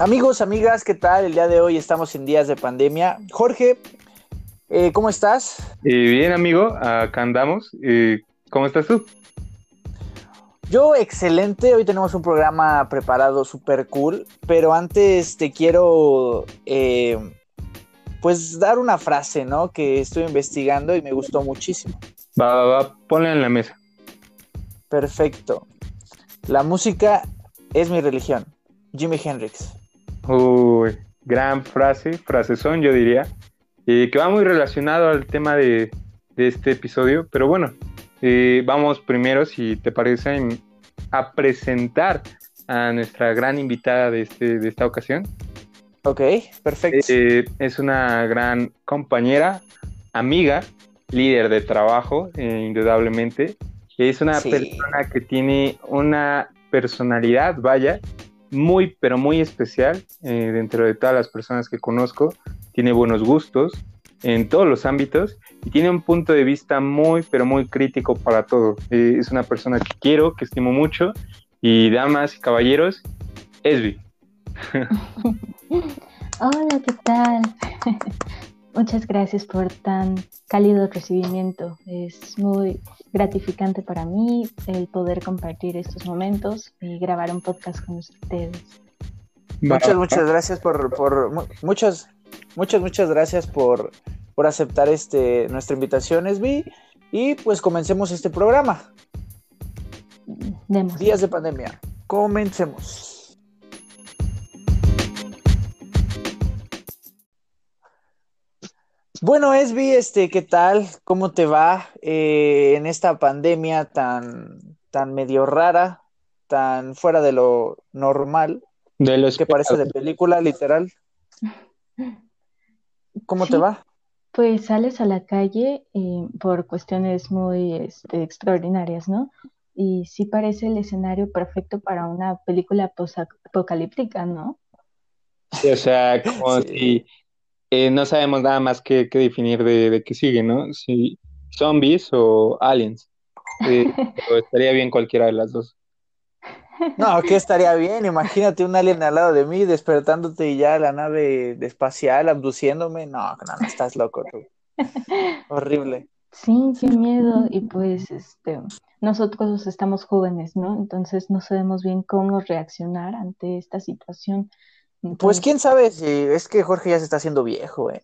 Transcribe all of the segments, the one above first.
Amigos, amigas, ¿qué tal? El día de hoy estamos en días de pandemia. Jorge, eh, ¿cómo estás? Eh, bien, amigo, acá andamos. Eh, ¿Cómo estás tú? Yo excelente, hoy tenemos un programa preparado súper cool, pero antes te quiero pues dar una frase, ¿no? Que estoy investigando y me gustó muchísimo. Va, va, va, ponla en la mesa. Perfecto. La música es mi religión. Jimi Hendrix. Uy, gran frase, frasezón yo diría, que va muy relacionado al tema de, este episodio, pero bueno, eh, vamos primero, si te parece, a presentar a nuestra gran invitada de, este, de esta ocasión. Ok, perfecto. Eh, es una gran compañera, amiga, líder de trabajo, eh, indudablemente. Es una persona que tiene una personalidad, vaya, muy, pero muy especial eh, dentro de todas las personas que conozco. Tiene buenos gustos en todos los ámbitos y tiene un punto de vista muy, pero muy crítico para todo. Eh, es una persona que quiero, que estimo mucho y damas y caballeros, Esbi. Hola, ¿qué tal? Muchas gracias por tan cálido recibimiento. Es muy gratificante para mí el poder compartir estos momentos y grabar un podcast con ustedes. Muchas, muchas gracias por, por muchas, muchas, muchas gracias por, por aceptar este nuestra invitación, Esbi. Y pues comencemos este programa. Días de pandemia. Comencemos. Bueno, Esbi, este, ¿qué tal? ¿Cómo te va eh, en esta pandemia tan, tan medio rara, tan fuera de lo normal? De los que parece de película, literal. ¿Cómo te va? Pues sales a la calle eh, por cuestiones muy este, extraordinarias, ¿no? Y sí parece el escenario perfecto para una película apocalíptica, ¿no? Sí, o sea, como si eh, no sabemos nada más que, definir de, qué sigue, ¿no? Si zombies o aliens. Eh, estaría bien cualquiera de las dos. No, que estaría bien. Imagínate un alien al lado de mí despertándote y ya la nave espacial abduciéndome. No, no, no estás loco tú. Horrible. Sí, qué miedo. Y pues, este, nosotros estamos jóvenes, ¿no? Entonces no sabemos bien cómo reaccionar ante esta situación. Pues quién sabe si es que Jorge ya se está haciendo viejo, eh.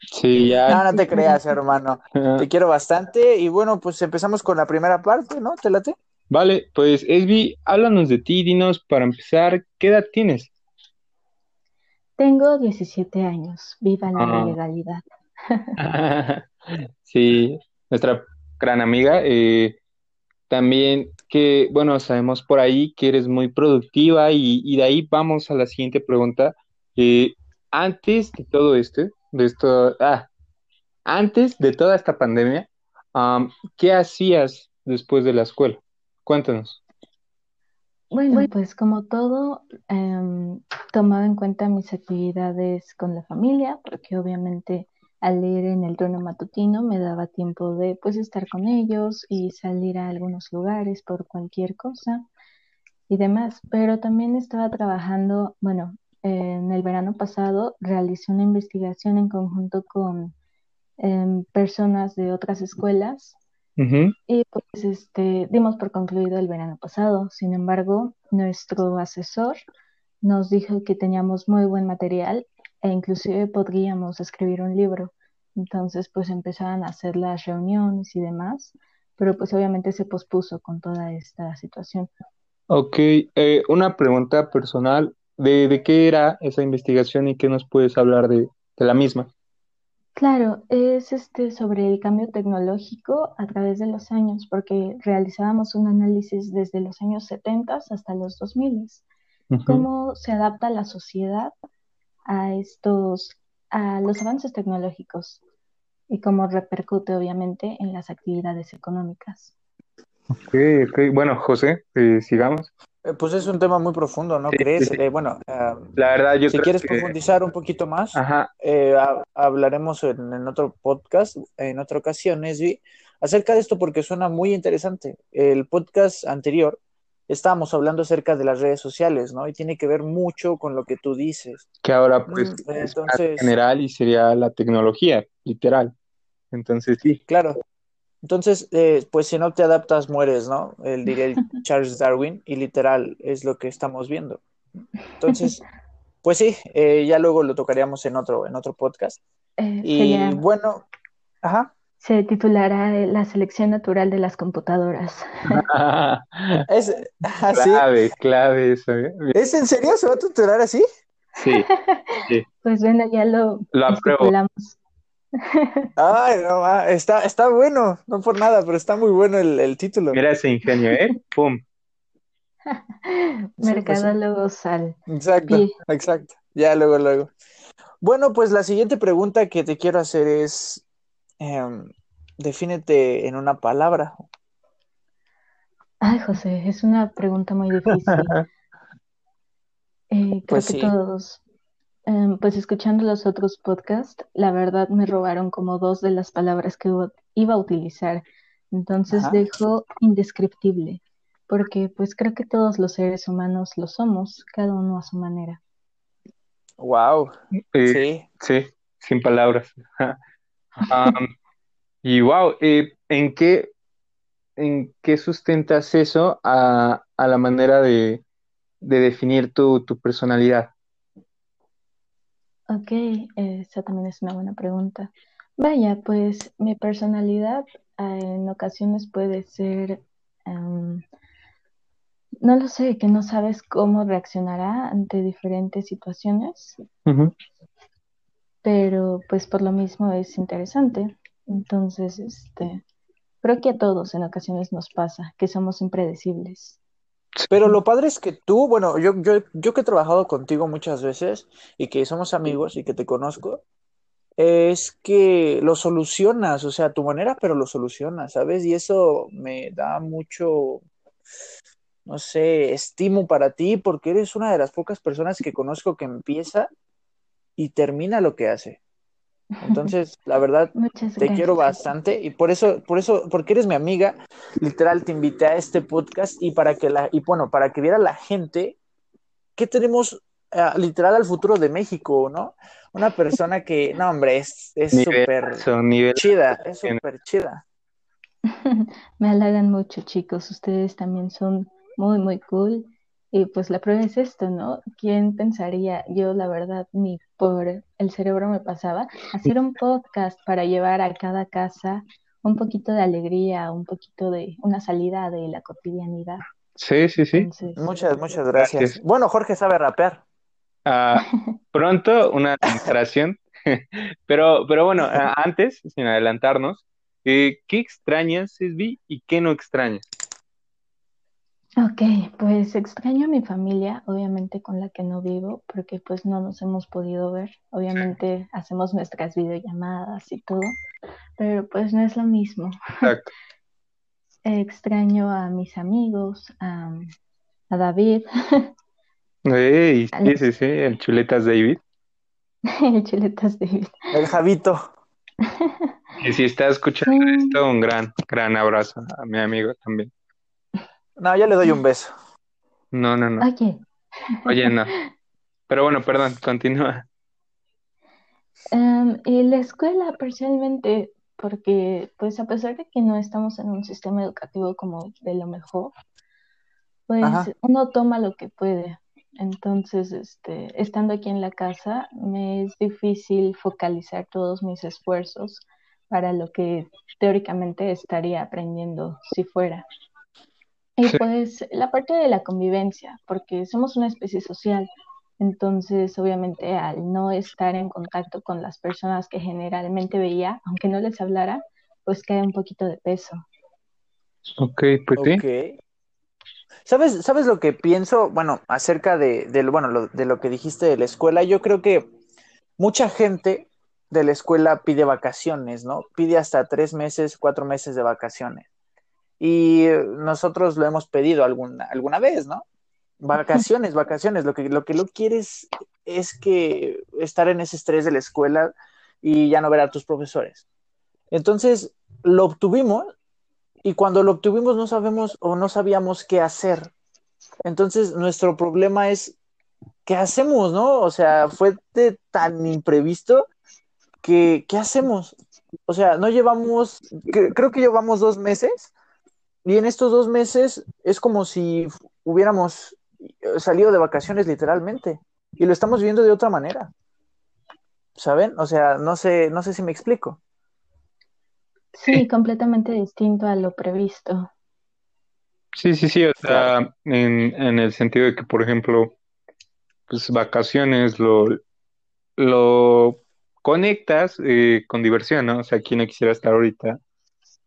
Sí, ya. No, no te creas, hermano. Te quiero bastante. Y bueno, pues empezamos con la primera parte, ¿no? ¿Te late? Vale, pues Esbi, háblanos de ti, dinos para empezar, ¿qué edad tienes? Tengo 17 años, viva la ah. legalidad. sí, nuestra gran amiga. Eh, también que, bueno, sabemos por ahí que eres muy productiva y, de ahí vamos a la siguiente pregunta. Eh, antes de todo esto, de esto, ah, antes de toda esta pandemia, ¿qué hacías después de la escuela? Cuéntanos. Bueno, pues como todo, em, tomaba en cuenta mis actividades con la familia, porque obviamente al leer en el turno matutino me daba tiempo de pues estar con ellos y salir a algunos lugares por cualquier cosa y demás, pero también estaba trabajando, bueno, en el verano pasado realicé una investigación en conjunto con em, personas de otras escuelas y pues este, dimos por concluido el verano pasado. Sin embargo, nuestro asesor nos dijo que teníamos muy buen material e inclusive podríamos escribir un libro. Entonces, pues empezaban a hacer las reuniones y demás, pero pues obviamente se pospuso con toda esta situación. Ok, eh, una pregunta personal, ¿de, ¿de, qué era esa investigación y qué nos puedes hablar de, de la misma? Claro, es este sobre el cambio tecnológico a través de los años, porque realizábamos un análisis desde los años 70 hasta los 2000. Cómo se adapta la sociedad a estos, a los avances tecnológicos y cómo repercute obviamente en las actividades económicas. Ok, ok. Bueno, José, eh, sigamos. Eh, pues es un tema muy profundo, ¿no crees? Eh, bueno, la verdad, yo si quieres profundizar un poquito más, hablaremos en, otro podcast, en otra ocasión, Esbi, acerca de esto porque suena muy interesante. El podcast anterior estábamos hablando acerca de las redes sociales, ¿no? Y tiene que ver mucho con lo que tú dices. Que ahora, pues, mm, es general y sería la tecnología, literal. Entonces, sí. Claro. Entonces, eh, pues si no te adaptas, mueres, ¿no? El diría el Charles Darwin, y literal es lo que estamos viendo. Entonces, pues sí, eh, ya luego lo tocaríamos en otro, en otro podcast. Eh, y bueno, ajá. Se titulará La selección natural de las computadoras. es, ¿ah, clave, clave eso. ¿eh? ¿Es en serio? ¿Se va a titular así? Sí, Pues bueno, ya lo, lo Ay, no, está, está bueno, no por nada, pero está muy bueno el, título. Mira ese ingenio, ¿eh? ¡Pum! Pues Mercadólogo sal. Exacto, exacto. Ya luego, luego. Bueno, pues la siguiente pregunta que te quiero hacer es, em, defínete en una palabra. Ay, José, es una pregunta muy difícil. Eh, creo pues que todos Em, pues escuchando los otros podcasts, la verdad me robaron como dos de las palabras que iba a utilizar. Entonces dejo indescriptible, porque pues creo que todos los seres humanos lo somos, cada uno a su manera. Wow. sí. Sí, sin palabras. Y wow, eh, ¿en qué en qué sustentas eso a, la manera de, definir tu personalidad? Ok, esa también es una buena pregunta. Vaya, pues mi personalidad ah, en ocasiones puede ser, em, no lo sé, que no sabes cómo reaccionará ante diferentes situaciones, pero pues por lo mismo es interesante. Entonces, este, creo que a todos en ocasiones nos pasa, que somos impredecibles. Pero lo padre es que tú, bueno, yo, yo, yo que he trabajado contigo muchas veces y que somos amigos y que te conozco, es que lo solucionas, o sea, a tu manera, pero lo solucionas, ¿sabes? Y eso me da mucho, no sé, estimo para ti porque eres una de las pocas personas que conozco que empieza y termina lo que hace. Entonces, la verdad, te quiero bastante y por eso, por eso, porque eres mi amiga, literal te invité a este podcast y para que la, y bueno, para que viera la gente que tenemos ah, literal al futuro de México, ¿no? Una persona que, no, hombre, es súper chida, es súper chida. Me halagan mucho, chicos. Ustedes también son muy, muy cool. Y pues la prueba es esto, ¿no? ¿Quién pensaría? Yo la verdad ni por el cerebro me pasaba hacer un podcast para llevar a cada casa un poquito de alegría, un poquito de una salida de la cotidianidad. Sí, sí, sí. muchas, muchas gracias. Bueno, Jorge sabe rapear. Ah, pronto una demostración. pero, pero bueno, antes, sin adelantarnos, eh, ¿qué extrañas, Sesbi, y qué no extrañas? Ok, pues extraño a mi familia, obviamente con la que no vivo, porque pues no nos hemos podido ver. Obviamente hacemos nuestras videollamadas y todo, pero pues no es lo mismo. Exacto. Extraño a mis amigos, a, David. sí, sí, sí, el chuletas David. el chuletas David. El Javito. y si está escuchando esto, un gran, gran abrazo a mi amigo también. No, ya le doy un beso. No, no, no. Oye. Oye, no. Pero bueno, perdón, continúa. Em, y la escuela, personalmente, porque pues a pesar de que no estamos en un sistema educativo como de lo mejor, pues uno toma lo que puede. Entonces, este, estando aquí en la casa, me es difícil focalizar todos mis esfuerzos para lo que teóricamente estaría aprendiendo si fuera. Y pues la parte de la convivencia, porque somos una especie social. Entonces, obviamente, al no estar en contacto con las personas que generalmente veía, aunque no les hablara, pues cae un poquito de peso. Ok, pues sí. ¿Sabes, ¿Sabes lo que pienso? Bueno, acerca de, bueno, de lo que dijiste de la escuela, yo creo que mucha gente de la escuela pide vacaciones, ¿no? Pide hasta tres meses, cuatro meses de vacaciones. Y nosotros lo hemos pedido alguna, alguna vez, ¿no? Vacaciones, vacaciones. Lo que, lo que no quieres es que estar en ese estrés de la escuela y ya no ver a tus profesores. Entonces, lo obtuvimos y cuando lo obtuvimos no sabemos o no sabíamos qué hacer. Entonces, nuestro problema es, ¿qué hacemos, no? O sea, fue tan imprevisto que, ¿qué hacemos? O sea, no llevamos, creo que llevamos dos meses y en estos dos meses es como si hubiéramos salido de vacaciones literalmente y lo estamos viendo de otra manera. ¿Saben? O sea, no sé, no sé si me explico. Sí, completamente distinto a lo previsto. Sí, sí, sí, o sea, en, en el sentido de que, por ejemplo, pues vacaciones lo, lo conectas eh, con diversión, ¿no? O sea, ¿quién no quisiera estar ahorita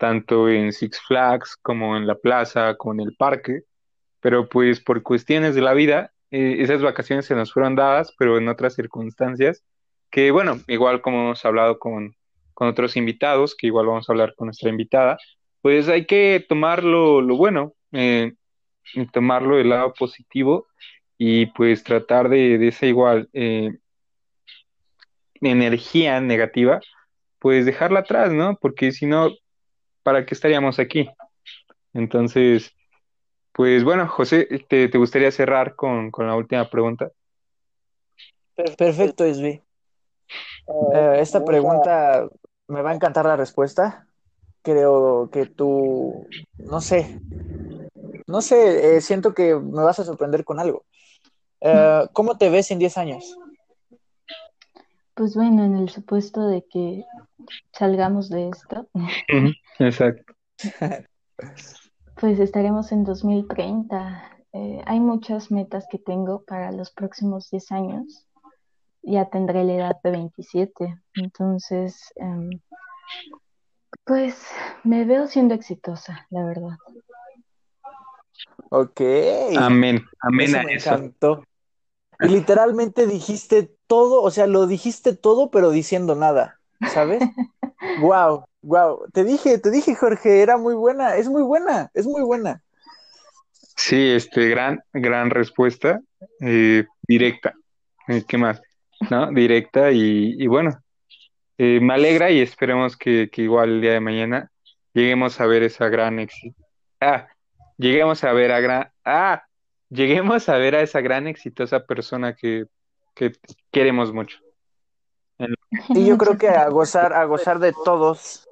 tanto en Six Flags como en la plaza, como en el parque? Pero pues por cuestiones de la vida, eh, esas vacaciones se nos fueron dadas, pero en otras circunstancias, que bueno, igual como hemos hablado con, con otros invitados, que igual vamos a hablar con nuestra invitada, pues hay que tomar lo, lo bueno, eh, tomarlo del lado positivo y pues tratar de, de esa igual eh, energía negativa, pues dejarla atrás, ¿no? Porque si no, ¿para qué estaríamos aquí? Entonces, pues bueno, José, ¿te, te gustaría cerrar con, con, la última pregunta? Perfecto, Isbi. Uh, esta pregunta me va a encantar la respuesta. Creo que tú, no sé, no sé, eh, siento que me vas a sorprender con algo. Uh, ¿Cómo te ves en 10 años? Pues bueno, en el supuesto de que salgamos de esto. Exacto. Pues estaremos en 2030. Eh, hay muchas metas que tengo para los próximos 10 años. Ya tendré la edad de 27. Entonces, um, pues me veo siendo exitosa, la verdad. Ok. Amén. Amén eso a me eso. encantó. Y literalmente dijiste todo, o sea, lo dijiste todo, pero diciendo nada, ¿sabes? wow, wow. Te dije, te dije, Jorge, era muy buena, es muy buena, es muy buena. Sí, este, gran, gran respuesta, eh, directa. Eh, ¿Qué más? ¿No? Directa y, y bueno, eh, me alegra y esperemos que, que, igual el día de mañana lleguemos a ver esa gran éxito. Ah, lleguemos a ver a gran, ah, lleguemos a ver a esa gran exitosa persona que, que queremos mucho. Y yo creo que a gozar, a gozar de todos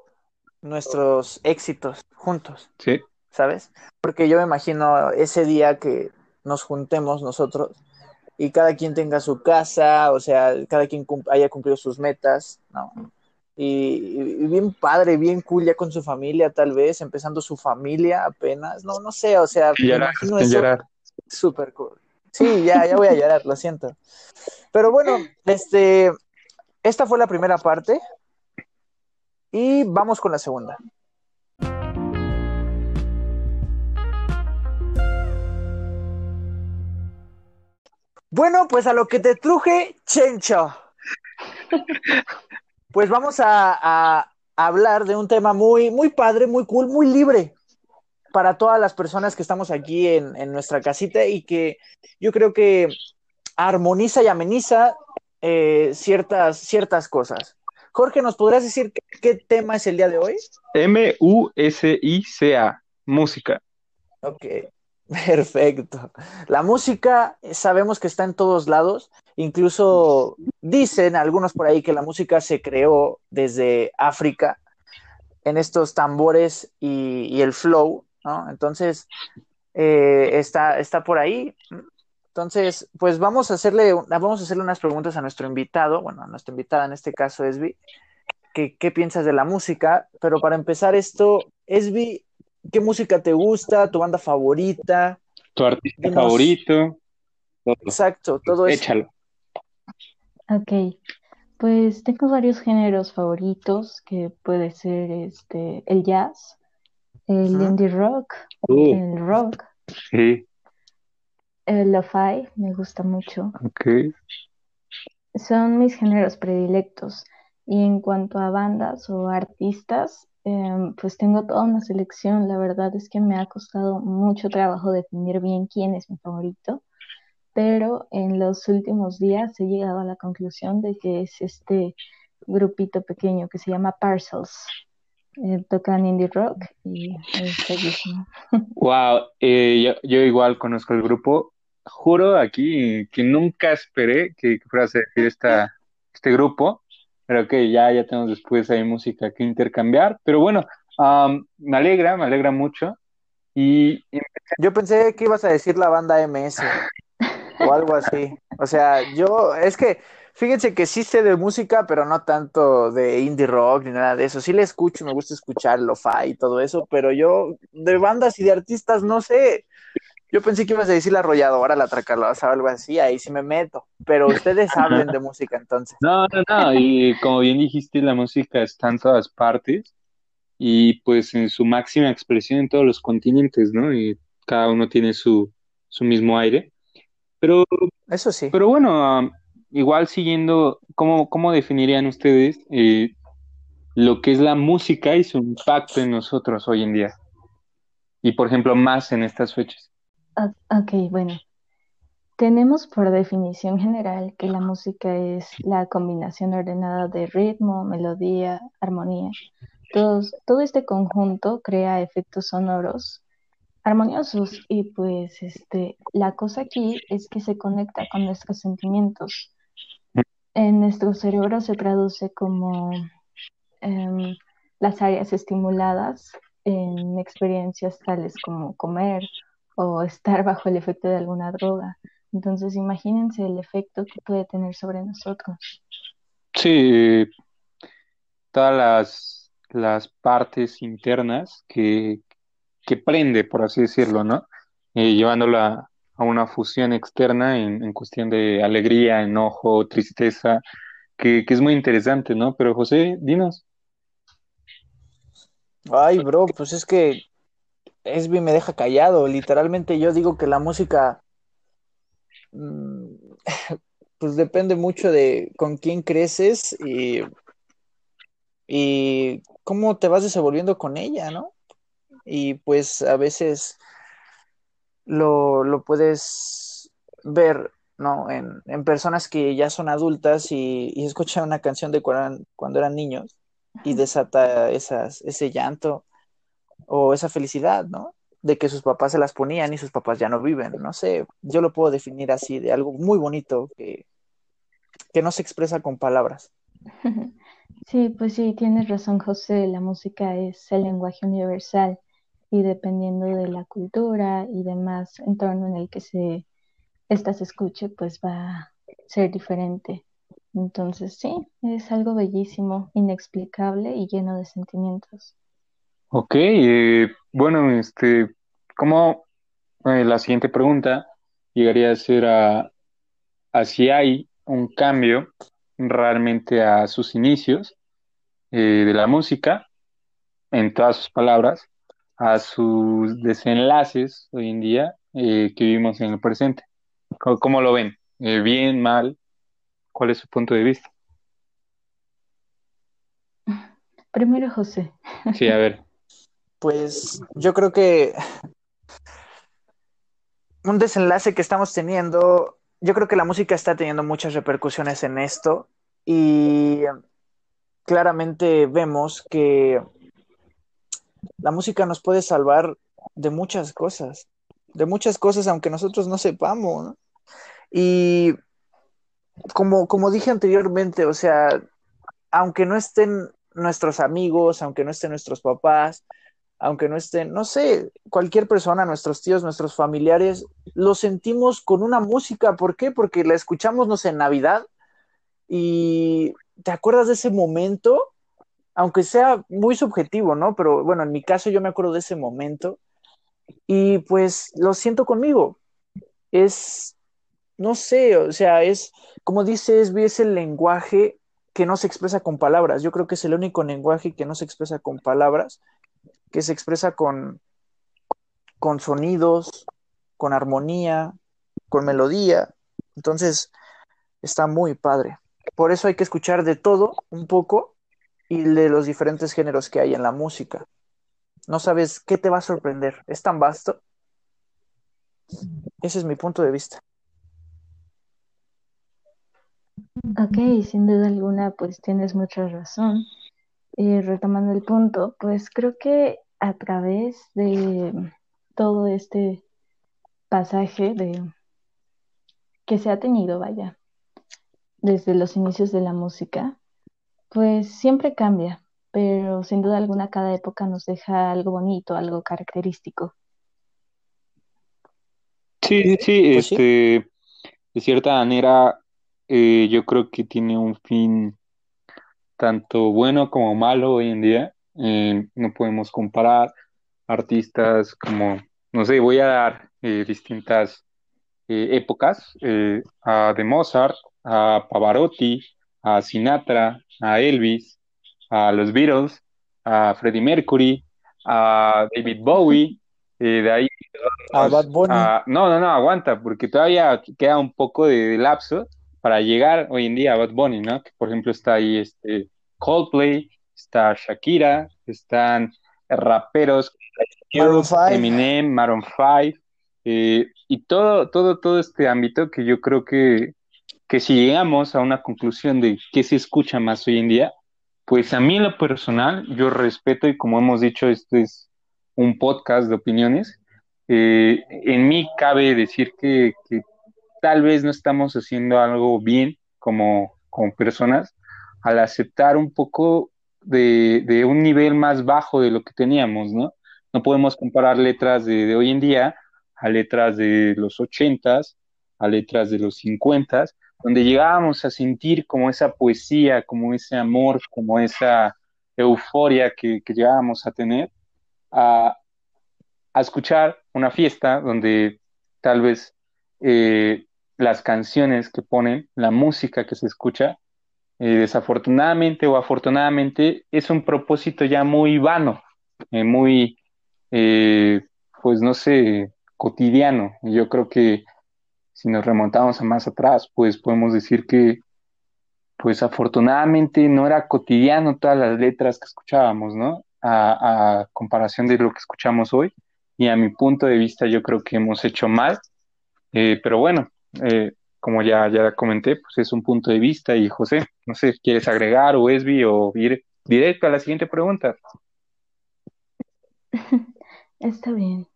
nuestros éxitos juntos. Sí. ¿Sabes? Porque yo me imagino ese día que nos juntemos nosotros y cada quien tenga su casa, o sea, cada quien cum haya cumplido sus metas, ¿no? Y, y, bien padre, bien cool ya con su familia, tal vez, empezando su familia apenas, no, no sé, o sea, me llorar, imagino eso súper cool. Sí, ya, ya voy a llorar, lo siento. Pero bueno, este, esta fue la primera parte y vamos con la segunda. Bueno, pues a lo que te truje, Chencho. Pues vamos a, hablar de un tema muy, muy padre, muy cool, muy libre para todas las personas que estamos aquí en nuestra casita y que yo creo que armoniza y ameniza eh, ciertas, ciertas cosas. Jorge, ¿nos podrás decir qué, qué, tema es el día de hoy? M-U-S-I-C-A, música. Ok, perfecto. La música sabemos que está en todos lados, incluso dicen algunos por ahí que la música se creó desde África en estos tambores y, y el flow, ¿no? Entonces, eh, está, está por ahí. Entonces, pues vamos a hacerle, vamos a hacerle unas preguntas a nuestro invitado, bueno, a nuestra invitada en este caso, Esbi, ¿qué, qué piensas de la música? Pero para empezar esto, Esbi, ¿qué música te gusta? ¿Tu banda favorita? ¿Tu artista Dinos... favorito? Todo. Exacto, todo eso. Échalo. Ok, pues tengo varios géneros favoritos, que puede ser este, el jazz, el uh -huh. indie rock, uh. el rock. Sí. El lo-fi me gusta mucho. Okay. Son mis géneros predilectos. Y en cuanto a bandas o artistas, eh, pues tengo toda una selección. La verdad es que me ha costado mucho trabajo definir bien quién es mi favorito. Pero en los últimos días he llegado a la conclusión de que es este grupito pequeño que se llama Parcels. eh, tocan indie rock y es bellísimo. Wow, eh, yo, igual conozco el grupo. Juro aquí que nunca esperé que, fuera a ser esta, este grupo, pero que ya, ya tenemos después ahí música que intercambiar. Pero bueno, me alegra, me alegra mucho. Y yo pensé que ibas a decir la banda MS o algo así. O sea, yo, es que Fíjense que sí sé de música, pero no tanto de indie rock ni nada de eso. Sí le escucho, me gusta escuchar lo-fi y todo eso, pero yo de bandas y de artistas no sé. Yo pensé que ibas a decir la arrolladora, la tracalosa o algo así, ahí sí me meto. Pero ustedes hablen de música entonces. No, no, no. Y como bien dijiste, la música está en todas partes y pues en su máxima expresión en todos los continentes, ¿no? Y cada uno tiene su, su mismo aire. Pero, eso sí. Pero bueno, igual siguiendo, ¿cómo, cómo definirían ustedes eh, lo que es la música y su impacto en nosotros hoy en día? Y por ejemplo, más en estas fechas. Ok, bueno. Tenemos por definición general que la música es la combinación ordenada de ritmo, melodía, armonía. todo este conjunto crea efectos sonoros armoniosos y pues este, la cosa aquí es que se conecta con nuestros sentimientos en nuestro cerebro se traduce como em, las áreas estimuladas en experiencias tales como comer o estar bajo el efecto de alguna droga. Entonces, imagínense el efecto que puede tener sobre nosotros. Sí, todas las, las partes internas que, que prende, por así decirlo, ¿no? Eh, llevándola a una fusión externa en, cuestión de alegría, enojo, tristeza, que, es muy interesante, ¿no? Pero José, dinos. Ay, bro, pues es que Esby me deja callado. Literalmente yo digo que la música, mm, pues depende mucho de con quién creces y, y cómo te vas desenvolviendo con ella, ¿no? Y pues a veces lo, puedes ver, ¿no? En, personas que ya son adultas y, escuchan una canción de cuando, cuando eran niños y desata esas, ese llanto o esa felicidad, ¿no? De que sus papás se las ponían y sus papás ya no viven. No sé, yo lo puedo definir así, de algo muy bonito que, que no se expresa con palabras. Sí, pues sí, tienes razón, José. La música es el lenguaje universal y dependiendo de la cultura y demás entorno en el que se esta se escuche, pues va a ser diferente. Entonces sí, es algo bellísimo, inexplicable y lleno de sentimientos. Ok, eh, bueno, este, como eh, la siguiente pregunta llegaría a ser a, a, si hay un cambio realmente a sus inicios eh, de la música, en todas sus palabras, a sus desenlaces hoy en día que vivimos en el presente. ¿Cómo, lo ven? ¿Bien, mal? ¿Cuál es su punto de vista? Primero José. Sí, a ver. Pues yo creo que un desenlace que estamos teniendo, yo creo que la música está teniendo muchas repercusiones en esto y claramente vemos que la música nos puede salvar de muchas cosas, de muchas cosas aunque nosotros no sepamos. Y como, como dije anteriormente, o sea, aunque no estén nuestros amigos, aunque no estén nuestros papás, aunque no estén, no sé, cualquier persona, nuestros tíos, nuestros familiares, lo sentimos con una música. ¿Por qué? Porque la escuchamos, no sé, en Navidad y te acuerdas de ese momento aunque sea muy subjetivo, ¿no? Pero bueno, en mi caso yo me acuerdo de ese momento y pues lo siento conmigo. Es, no sé, o sea, es, como dices, es el lenguaje que no se expresa con palabras. Yo creo que es el único lenguaje que no se expresa con palabras, que se expresa con, con sonidos, con armonía, con melodía. Entonces, está muy padre. Por eso hay que escuchar de todo un poco y de los diferentes géneros que hay en la música. No sabes qué te va a sorprender. Es tan vasto. Ese es mi punto de vista. Ok, sin duda alguna, pues tienes mucha razón. Y retomando el punto, pues creo que a través de todo este pasaje de que se ha tenido, vaya, desde los inicios de la música, pues siempre cambia, pero sin duda alguna cada época nos deja algo bonito, algo característico. Sí, sí, pues este, de cierta manera, eh, yo creo que tiene un fin tanto bueno como malo hoy en día. Eh, no podemos comparar artistas como, no sé, voy a dar eh, distintas épocas, a de Mozart, a Pavarotti, a Sinatra, a Elvis, a los Beatles, a Freddie Mercury, a David Bowie, de ahí a Bad Bunny. no, no, no, aguanta, porque todavía queda un poco de, lapso para llegar hoy en día a Bad Bunny, ¿no? Que por ejemplo está ahí este Coldplay, está Shakira, están raperos, Maroon 5. Eminem, Maroon 5, eh, y todo, todo, todo este ámbito que yo creo que, que si llegamos a una conclusión de qué se escucha más hoy en día, pues a mí en lo personal, yo respeto y como hemos dicho, este es un podcast de opiniones, eh, en mí cabe decir que, tal vez no estamos haciendo algo bien como, como personas al aceptar un poco de, un nivel más bajo de lo que teníamos, ¿no? No podemos comparar letras de, hoy en día a letras de los ochentas, a letras de los cincuentas, donde llegábamos a sentir como esa poesía, como ese amor, como esa euforia que, llegábamos a tener, a, a escuchar una fiesta donde tal vez eh, las canciones que ponen, la música que se escucha, eh, desafortunadamente o afortunadamente es un propósito ya muy vano, eh, muy, pues no sé, cotidiano. Yo creo que si nos remontamos a más atrás, pues podemos decir que, pues afortunadamente no era cotidiano todas las letras que escuchábamos, ¿no? a comparación de lo que escuchamos hoy y a mi punto de vista yo creo que hemos hecho mal, eh, pero bueno, eh, como ya, ya comenté, pues es un punto de vista y José, no sé, ¿quieres agregar o Esbi o ir directo a la siguiente pregunta? Está bien.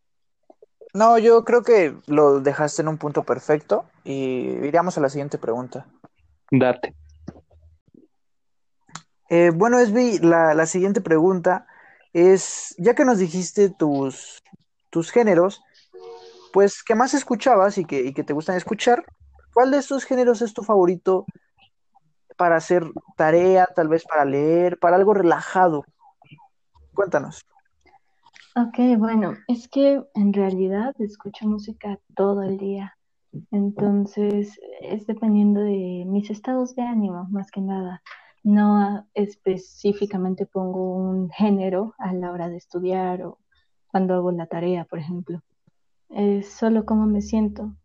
No, yo creo que lo dejaste en un punto perfecto y iríamos a la siguiente pregunta. Date. Eh, bueno, Esbi, la, la siguiente pregunta es, ya que nos dijiste tus tus géneros, pues, ¿qué más escuchabas y que, te gustan escuchar? ¿Cuál de estos géneros es tu favorito para hacer tarea, tal vez para leer, para algo relajado? Cuéntanos. Ok, bueno, es que en realidad escucho música todo el día. Entonces, es dependiendo de mis estados de ánimo, más que nada. No específicamente pongo un género a la hora de estudiar o cuando hago la tarea, por ejemplo. Es solo cómo me siento.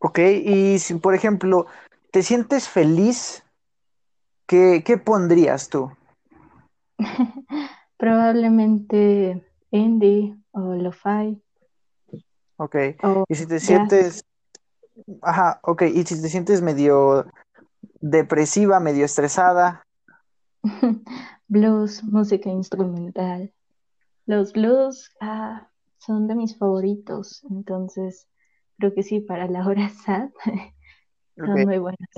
Ok, y si por ejemplo te sientes feliz, ¿qué, pondrías tú? Probablemente indie o lo-fi. Ok, y si te sientes... Ajá, ok, y si te sientes medio depresiva, medio estresada. Blues, música instrumental. Los blues ah, son de mis favoritos, entonces creo que sí, para la hora sad son muy buenos.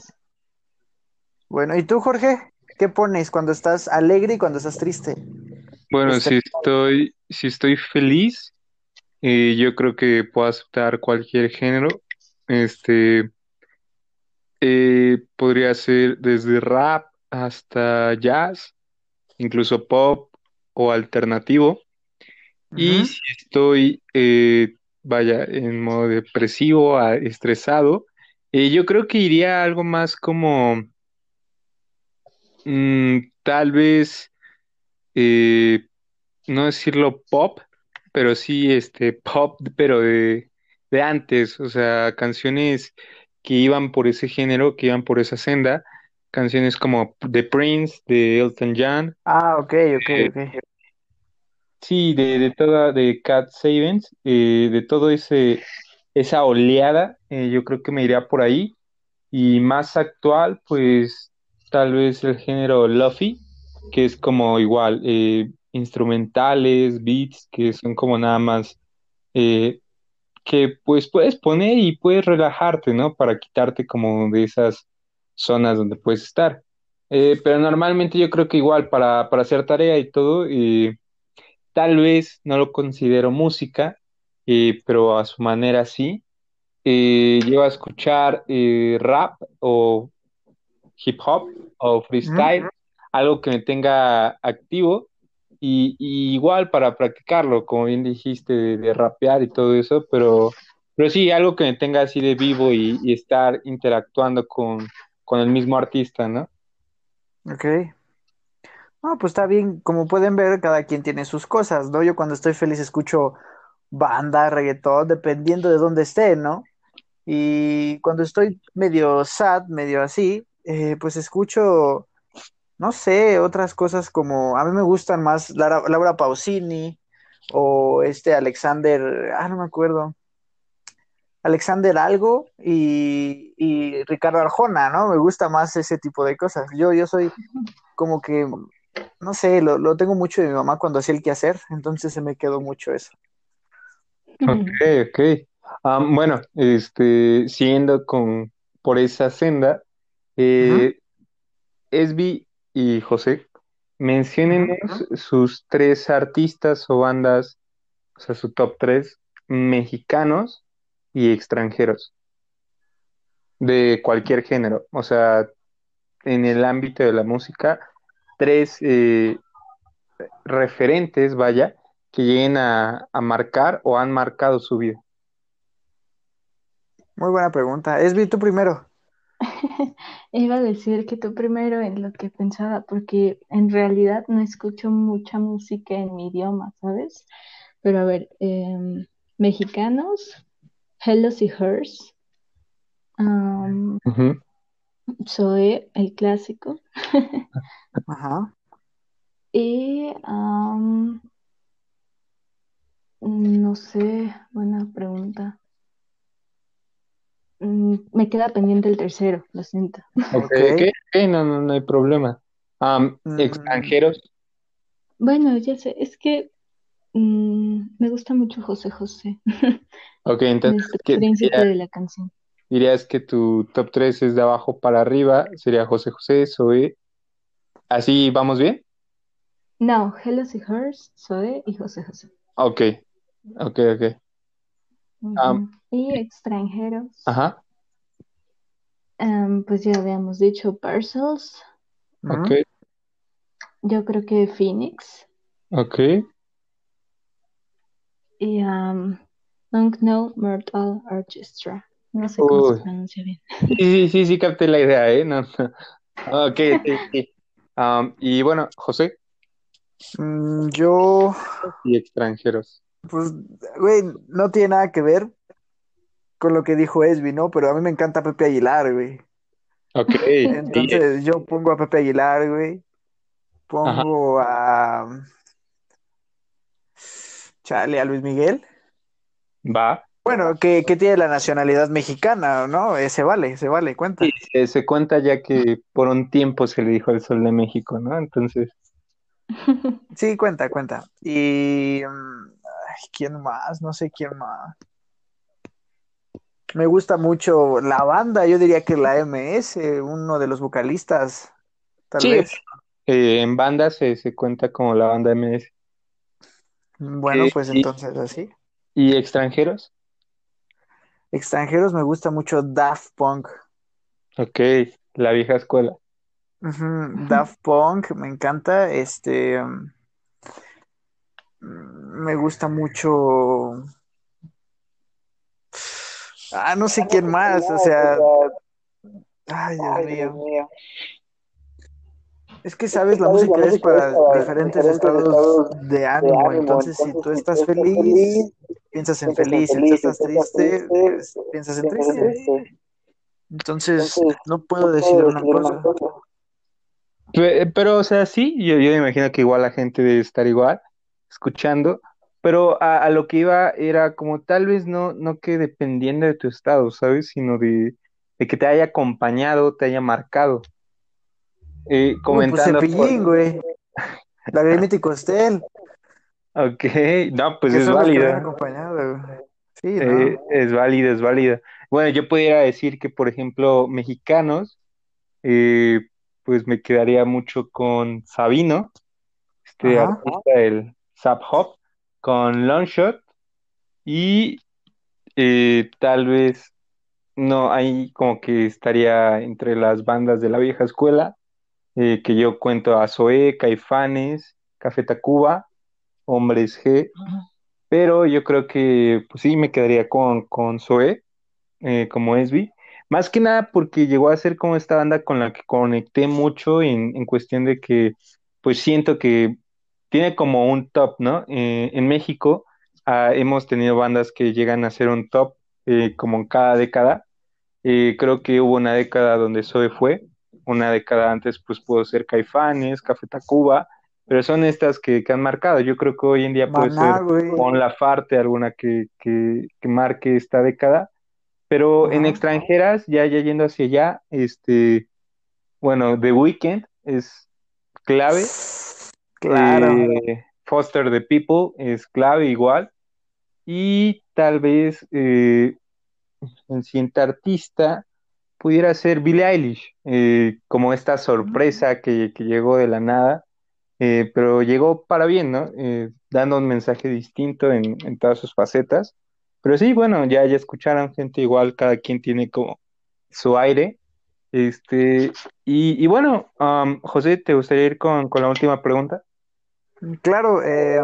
Bueno, ¿y tú, Jorge? ¿Qué pones cuando estás alegre y cuando estás triste? Bueno, este, si estoy, si estoy feliz, eh, yo creo que puedo aceptar cualquier género. Este eh, podría ser desde rap hasta jazz, incluso pop o alternativo. Y si estoy, eh, vaya, en modo depresivo, estresado, eh, yo creo que iría a algo más como, mm, tal vez, eh, no decirlo pop, pero sí, este, pop, pero de, de antes, o sea, canciones que iban por ese género, que iban por esa senda, canciones como The Prince, de Elton John. Ah, ok, ok, ok. Sí, de, de toda, de Cat Savings, eh, de todo ese, esa oleada, eh, yo creo que me iría por ahí. Y más actual, pues tal vez el género Luffy, que es como igual, eh, instrumentales, beats, que son como nada más eh, que pues puedes poner y puedes relajarte, ¿no? Para quitarte como de esas zonas donde puedes estar. Eh, pero normalmente yo creo que igual para, para hacer tarea y todo, tal vez no lo considero música, pero a su manera sí. llevo a escuchar rap o hip hop o freestyle, algo que me tenga activo y, igual para practicarlo, como bien dijiste, de, rapear y todo eso, pero, pero sí, algo que me tenga así de vivo y, estar interactuando con, el mismo artista, ¿no? Ok. No, pues está bien, como pueden ver, cada quien tiene sus cosas, ¿no? Yo cuando estoy feliz escucho banda, reggaetón, dependiendo de dónde esté, ¿no? Y cuando estoy medio sad, medio así, eh, pues escucho no sé, otras cosas como, a mí me gustan más Laura, Pausini o este Alexander, ah, no me acuerdo, Alexander Algo y, Ricardo Arjona, ¿no? Me gusta más ese tipo de cosas. Yo, yo soy como que, no sé, lo, tengo mucho de mi mamá cuando hacía el quehacer, entonces se me quedó mucho eso. Ok, ok. bueno, este, siguiendo con por esa senda, eh, Esbi y José, menciónenos sus tres artistas o bandas, o sea, su top tres, mexicanos y extranjeros, de cualquier género, o sea, en el ámbito de la música, tres eh, referentes, vaya, que lleguen a, a, marcar o han marcado su vida. Muy buena pregunta. Esbi, tú primero. Iba a decir que tú primero en lo que pensaba, porque en realidad no escucho mucha música en mi idioma, ¿sabes? Pero a ver, em, mexicanos, Hellos y Hers, um, Zoe, el clásico. Ajá. Y no sé, buena pregunta. Mm, me queda pendiente el tercero, lo siento. Ok, no, no, no hay problema. Mm. extranjeros. Bueno, ya sé, es que mm, me gusta mucho José José. Ok, entonces, ¿qué de la canción. Dirías que tu top 3 es de abajo para arriba, sería José José, Zoe. ¿Así vamos bien? No, Hello y Hers, Zoe y José José. Ok, ok, ok y extranjeros. Ajá. Em, pues ya habíamos dicho Parcels. Ok. Yo creo que Phoenix. Ok. Y um, Long No Myrtle Orchestra. No sé cómo se pronuncia bien. Sí, sí, sí, capté la idea, ¿eh? No, Ok, sí, sí. y bueno, José. Mm, yo. Y extranjeros. Pues, güey, no tiene nada que ver con lo que dijo Esby, ¿no? Pero a mí me encanta Pepe Aguilar, güey. Ok. Entonces yo pongo a Pepe Aguilar, güey. Pongo a. Chale, a Luis Miguel. Va. Bueno, que, tiene la nacionalidad mexicana, ¿no? Ese vale, se vale, cuenta. Sí, se cuenta ya que por un tiempo se le dijo el Sol de México, ¿no? Entonces. Sí, cuenta, cuenta. Y. Mm, ¿quién más? No sé quién más. Me gusta mucho la banda, yo diría que la MS, uno de los vocalistas, tal vez. Eh, en banda se, cuenta como la banda MS. Bueno, eh, pues entonces así. ¿Y extranjeros? Extranjeros me gusta mucho Daft Punk. Ok, la vieja escuela. Daft Punk, me encanta. Este. Um, me gusta mucho. Ah, no sé quién más, o sea. Ay, Dios mío. Es que sabes, la música es para diferentes estados de ánimo. Entonces, si tú estás feliz, piensas en feliz. Si estás triste, pues, piensas en triste. Entonces, no puedo decir una cosa. Pero, o sea, sí, yo, yo me imagino que igual la gente debe estar igual escuchando, pero a, lo que iba era como tal vez no, no que dependiendo de tu estado, ¿sabes? Sino de, que te haya acompañado, te haya marcado. Eh, comentando. Pues güey. La Grimity Costel. Ok, no, pues es válido. Sí, eh, es válido, es válido. Bueno, yo pudiera decir que, por ejemplo, mexicanos, eh, pues me quedaría mucho con Sabino, este artista del Zap Hop, con Longshot y eh, tal vez no, ahí como que estaría entre las bandas de la vieja escuela, eh, que yo cuento a Zoé, Caifanes, Café Tacuba, Hombres G, pero yo creo que pues sí me quedaría con, con Zoé eh, como Esby, más que nada porque llegó a ser como esta banda con la que conecté mucho en, en cuestión de que pues siento que tiene como un top, ¿no? Eh, en México ah, hemos tenido bandas que llegan a ser un top eh, como en cada década. Eh, creo que hubo una década donde Zoe fue, una década antes pues pudo ser Caifanes, Café Tacuba, pero son estas que, han marcado. Yo creo que hoy en día puede ser con la Farte alguna que, que, marque esta década, pero en extranjeras, ya, ya yendo hacia allá, este, bueno, The Weeknd es clave. Claro. Eh, Foster the People es clave igual. Y tal vez eh, el siguiente artista pudiera ser Billie Eilish, eh, como esta sorpresa que, llegó de la nada, eh, pero llegó para bien, ¿no? dando un mensaje distinto en, todas sus facetas. Pero sí, bueno, ya, ya escucharon gente igual, cada quien tiene como su aire. Este, y, bueno, um, José, ¿te gustaría ir con, con la última pregunta? Claro, eh,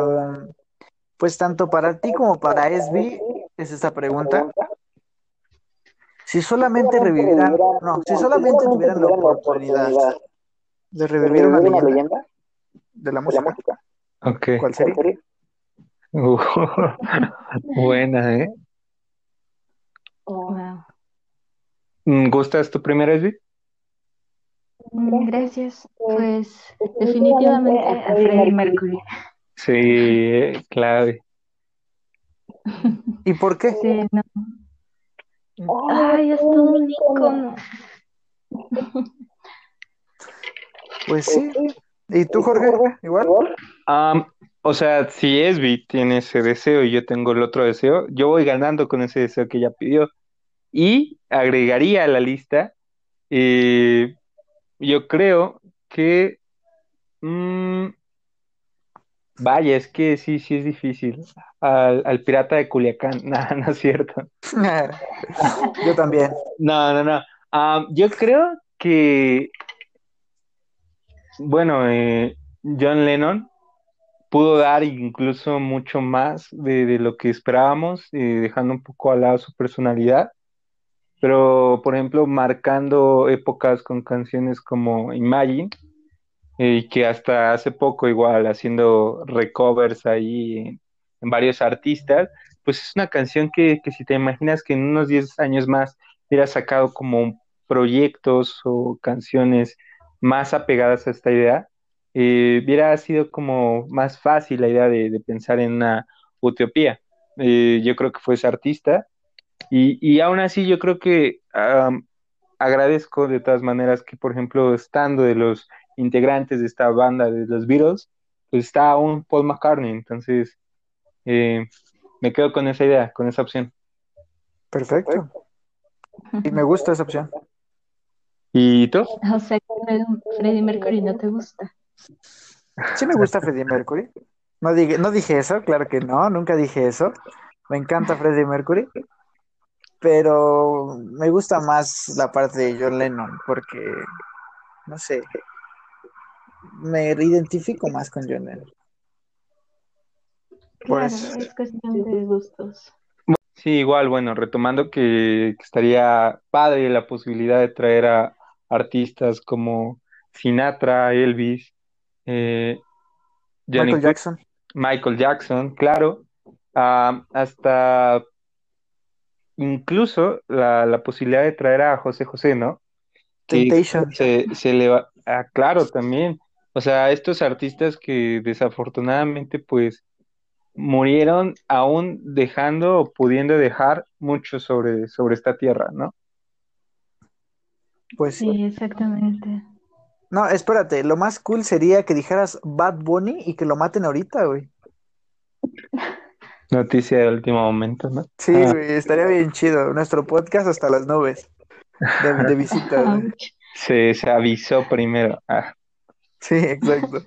pues tanto para ti como para Esby es esta pregunta. Si solamente revivieran, no, si solamente tuvieran la oportunidad de revivir una leyenda de la música, ¿cuál sería? Uh, buena, ¿eh? Mm, ¿Gustas tu primera, Esby? Mm, gracias. Pues definitivamente a Freddie Mercury. Sí, clave. ¿Y por qué? Sí, no. Ay, es todo un icono. Pues sí. ¿Y tú, Jorge? ¿Igual? o sea, si Esby tiene ese deseo y yo tengo el otro deseo, yo voy ganando con ese deseo que ella pidió. Y agregaría a la lista, eh, yo creo que mm, Vaya, es que sí, sí es difícil. Al, pirata de Culiacán, no, no es cierto. yo también. No, no, no. Ah, yo creo que, bueno, eh, John Lennon pudo dar incluso mucho más de, lo que esperábamos, eh, dejando un poco al lado su personalidad, pero, por ejemplo, marcando épocas con canciones como Imagine y que hasta hace poco igual haciendo recovers ahí en, varios artistas, pues es una canción que, si te imaginas que en unos 10 años más hubiera sacado como proyectos o canciones más apegadas a esta idea, eh, hubiera sido como más fácil la idea de, pensar en una utopía. Eh, yo creo que fue ese artista y, y aún así yo creo que agradezco de todas maneras que, por ejemplo, estando de los integrantes de esta banda de los Beatles, pues está un Paul McCartney. Entonces, eh, me quedo con esa idea, con esa opción. Perfecto. Y me gusta esa opción. ¿Y tú? O sea, Freddie Mercury no te gusta. Sí me gusta Freddie Mercury. No dije, no dije eso, claro que no, nunca dije eso. Me encanta Freddie Mercury. Pero me gusta más la parte de John Lennon, porque, no sé, me identifico más con John Lennon. Eso. es cuestión de gustos. Sí, igual, bueno, retomando que, estaría padre la posibilidad de traer a artistas como Sinatra, Elvis, eh, Michael Jackson. Michael Jackson, claro, ah, hasta incluso la, posibilidad de traer a José José, ¿no? Temptation. Se, se le va, ah, claro, también, o sea, estos artistas que desafortunadamente pues murieron aún dejando o pudiendo dejar mucho sobre, sobre esta tierra, ¿no? Pues sí, exactamente. No, espérate, lo más cool sería que dijeras Bad Bunny y que lo maten ahorita, güey. Noticia de último momento, ¿no? Sí, ah. güey, estaría bien chido. Nuestro podcast hasta las nubes de, visita. Se, se avisó primero. Ah. Sí, exacto.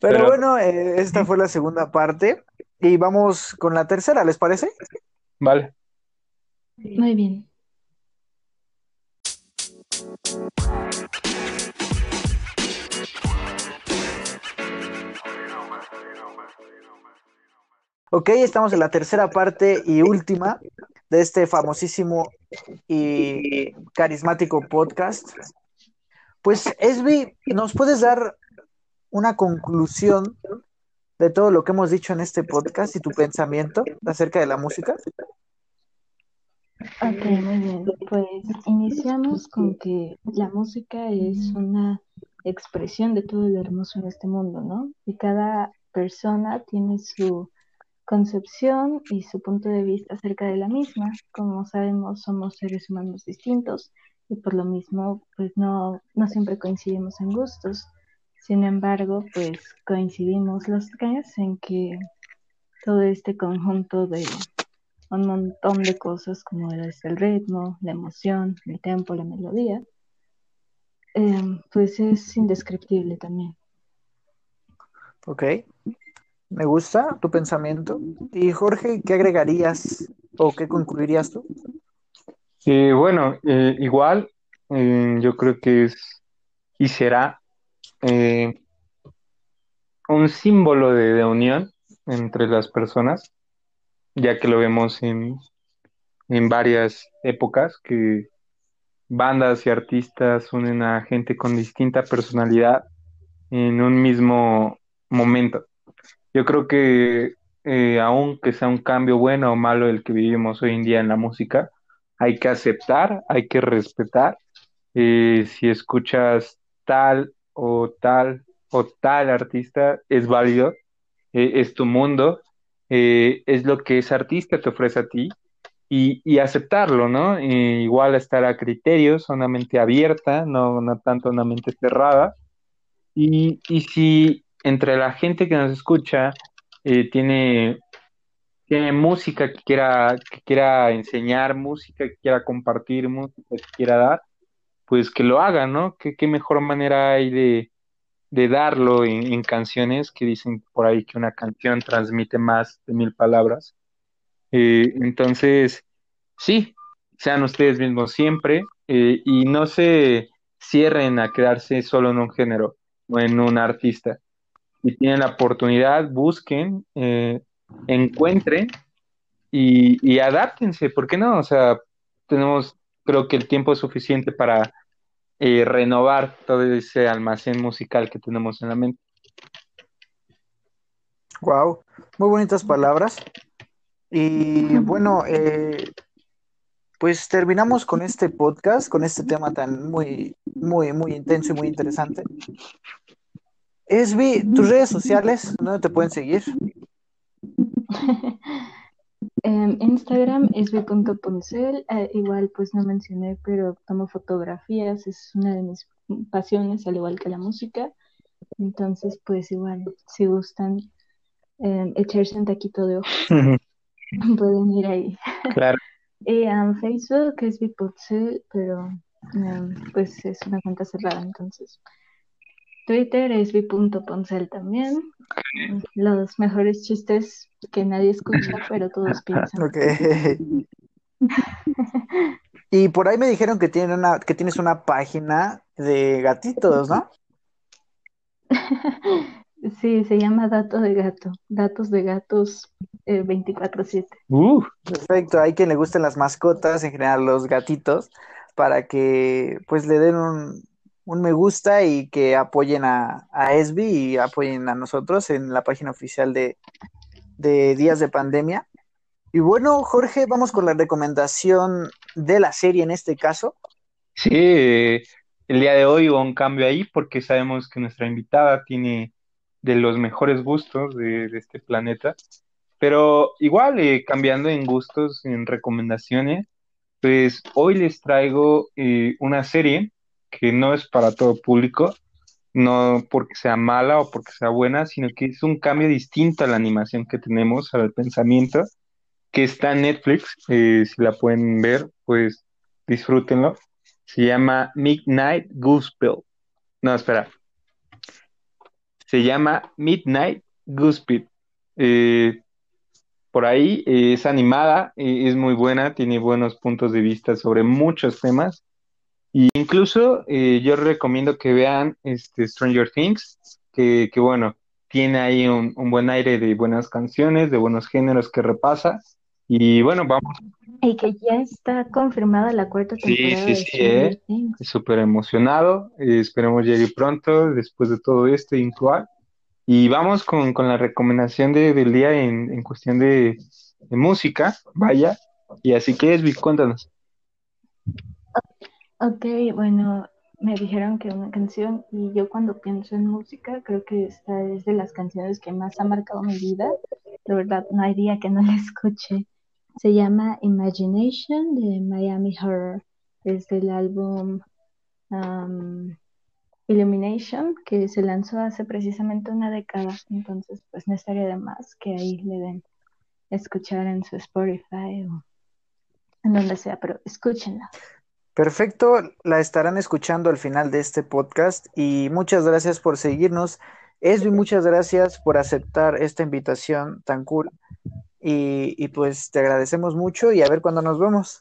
Pero, bueno, eh, esta fue la segunda parte y vamos con la tercera, ¿les parece? Vale. Muy bien. Ok, estamos en la tercera parte y última de este famosísimo y carismático podcast. Pues, Esby, ¿nos puedes dar una conclusión de todo lo que hemos dicho en este podcast y tu pensamiento acerca de la música? Ok, muy bien. Pues iniciamos con que la música es una expresión de todo lo hermoso en este mundo, ¿no? Y cada persona tiene su concepción y su punto de vista acerca de la misma. Como sabemos, somos seres humanos distintos y por lo mismo, pues no, no siempre coincidimos en gustos. Sin embargo, pues coincidimos los tres en que todo este conjunto de un montón de cosas como es el ritmo, la emoción, el tempo, la melodía, em, pues es indescriptible también. Ok, me gusta tu pensamiento. Y Jorge, ¿qué agregarías o qué concluirías tú? Eh, bueno, eh, igual eh, yo creo que es y será un símbolo de, unión entre las personas, ya que lo vemos en, en varias épocas, que bandas y artistas unen a gente con distinta personalidad en un mismo momento. Yo creo que eh, aunque sea un cambio bueno o malo el que vivimos hoy en día en la música, hay que aceptar, hay que respetar. Eh, si escuchas tal o tal o tal artista, es válido, eh, es tu mundo, es lo que ese artista te ofrece a ti y, aceptarlo, ¿no? igual estar a criterios, una mente abierta, no, no tanto una mente cerrada. Y, y si entre la gente que nos escucha eh, tiene, tiene música que quiera, que quiera enseñar, música que quiera compartir, música que quiera dar, pues que lo haga, ¿no? ¿Qué, qué mejor manera hay de, darlo en, canciones que dicen por ahí que una canción transmite más de mil palabras? Eh, entonces, sí, sean ustedes mismos siempre eh, y no se cierren a quedarse solo en un género o en un artista si tienen la oportunidad, busquen, eh, encuentren y, y adáptense, ¿por qué no? O sea, tenemos, creo que el tiempo es suficiente para eh, renovar todo ese almacén musical que tenemos en la mente. Wow, muy bonitas palabras. Y bueno, eh, pues terminamos con este podcast, con este tema tan muy, muy, muy intenso y muy interesante. Esbi, tus redes sociales, ¿dónde te pueden seguir? en Instagram, esbi.poncel, eh, igual pues no mencioné, pero tomo fotografías, es una de mis pasiones, al igual que la música. Entonces, pues igual, si gustan em, echarse un taquito de ojo, pueden ir ahí. Claro. y en Facebook es pero em, pues es una cuenta cerrada, entonces Twitter es vi.poncel también. Los mejores chistes que nadie escucha, pero todos piensan. Ok. y por ahí me dijeron que, tiene una, que tienes una página de gatitos, ¿no? Sí, se llama Dato de Gato, Datos de Gatos 24/7. Eh, uh, perfecto, hay quien le gusten las mascotas, en general los gatitos, para que pues le den un, un me gusta y que apoyen a, a ESBI y apoyen a nosotros en la página oficial de, Días de Pandemia. Y bueno, Jorge, vamos con la recomendación de la serie en este caso. Sí, el día de hoy hubo un cambio ahí porque sabemos que nuestra invitada tiene de los mejores gustos de, este planeta. Pero igual, eh, cambiando en gustos, en recomendaciones, pues hoy les traigo eh, una serie que no es para todo público, no porque sea mala o porque sea buena, sino que es un cambio distinto a la animación que tenemos, al pensamiento, que está en Netflix, eh, si la pueden ver, pues disfrútenlo. Se llama Midnight Goosebell. No, espera. Se llama Midnight Goosebell. Eh, por ahí eh, es animada, es muy buena, tiene buenos puntos de vista sobre muchos temas y incluso eh, yo recomiendo que vean este Stranger Things, que, que bueno, tiene ahí un, un, buen aire de buenas canciones, de buenos géneros que repasa. Y bueno, vamos. Y que ya está confirmada la cuarta temporada. Sí, sí, sí, eh. súper emocionado. Eh, esperemos llegue pronto, después de todo esto, incluir. Y vamos con, con la recomendación de, del día en, en cuestión de, de, música, vaya. Y así que, es, cuéntanos. Ok, bueno, me dijeron que una canción y yo cuando pienso en música creo que esta es de las canciones que más ha marcado mi vida. De verdad, no hay día que no la escuche. Se llama Imagination de Miami Horror. Es del álbum um, Illumination que se lanzó hace precisamente una década. Entonces, pues no estaría de más que ahí le den escuchar en su Spotify o en donde sea, pero escúchenla. Perfecto, la estarán escuchando al final de este podcast y muchas gracias por seguirnos. Esby, muchas gracias por aceptar esta invitación tan cool y, y pues te agradecemos mucho y a ver cuándo nos vemos.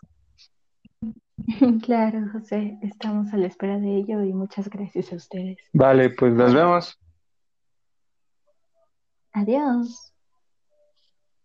Claro, José, estamos a la espera de ello y muchas gracias a ustedes. Vale, pues nos vemos. Adiós.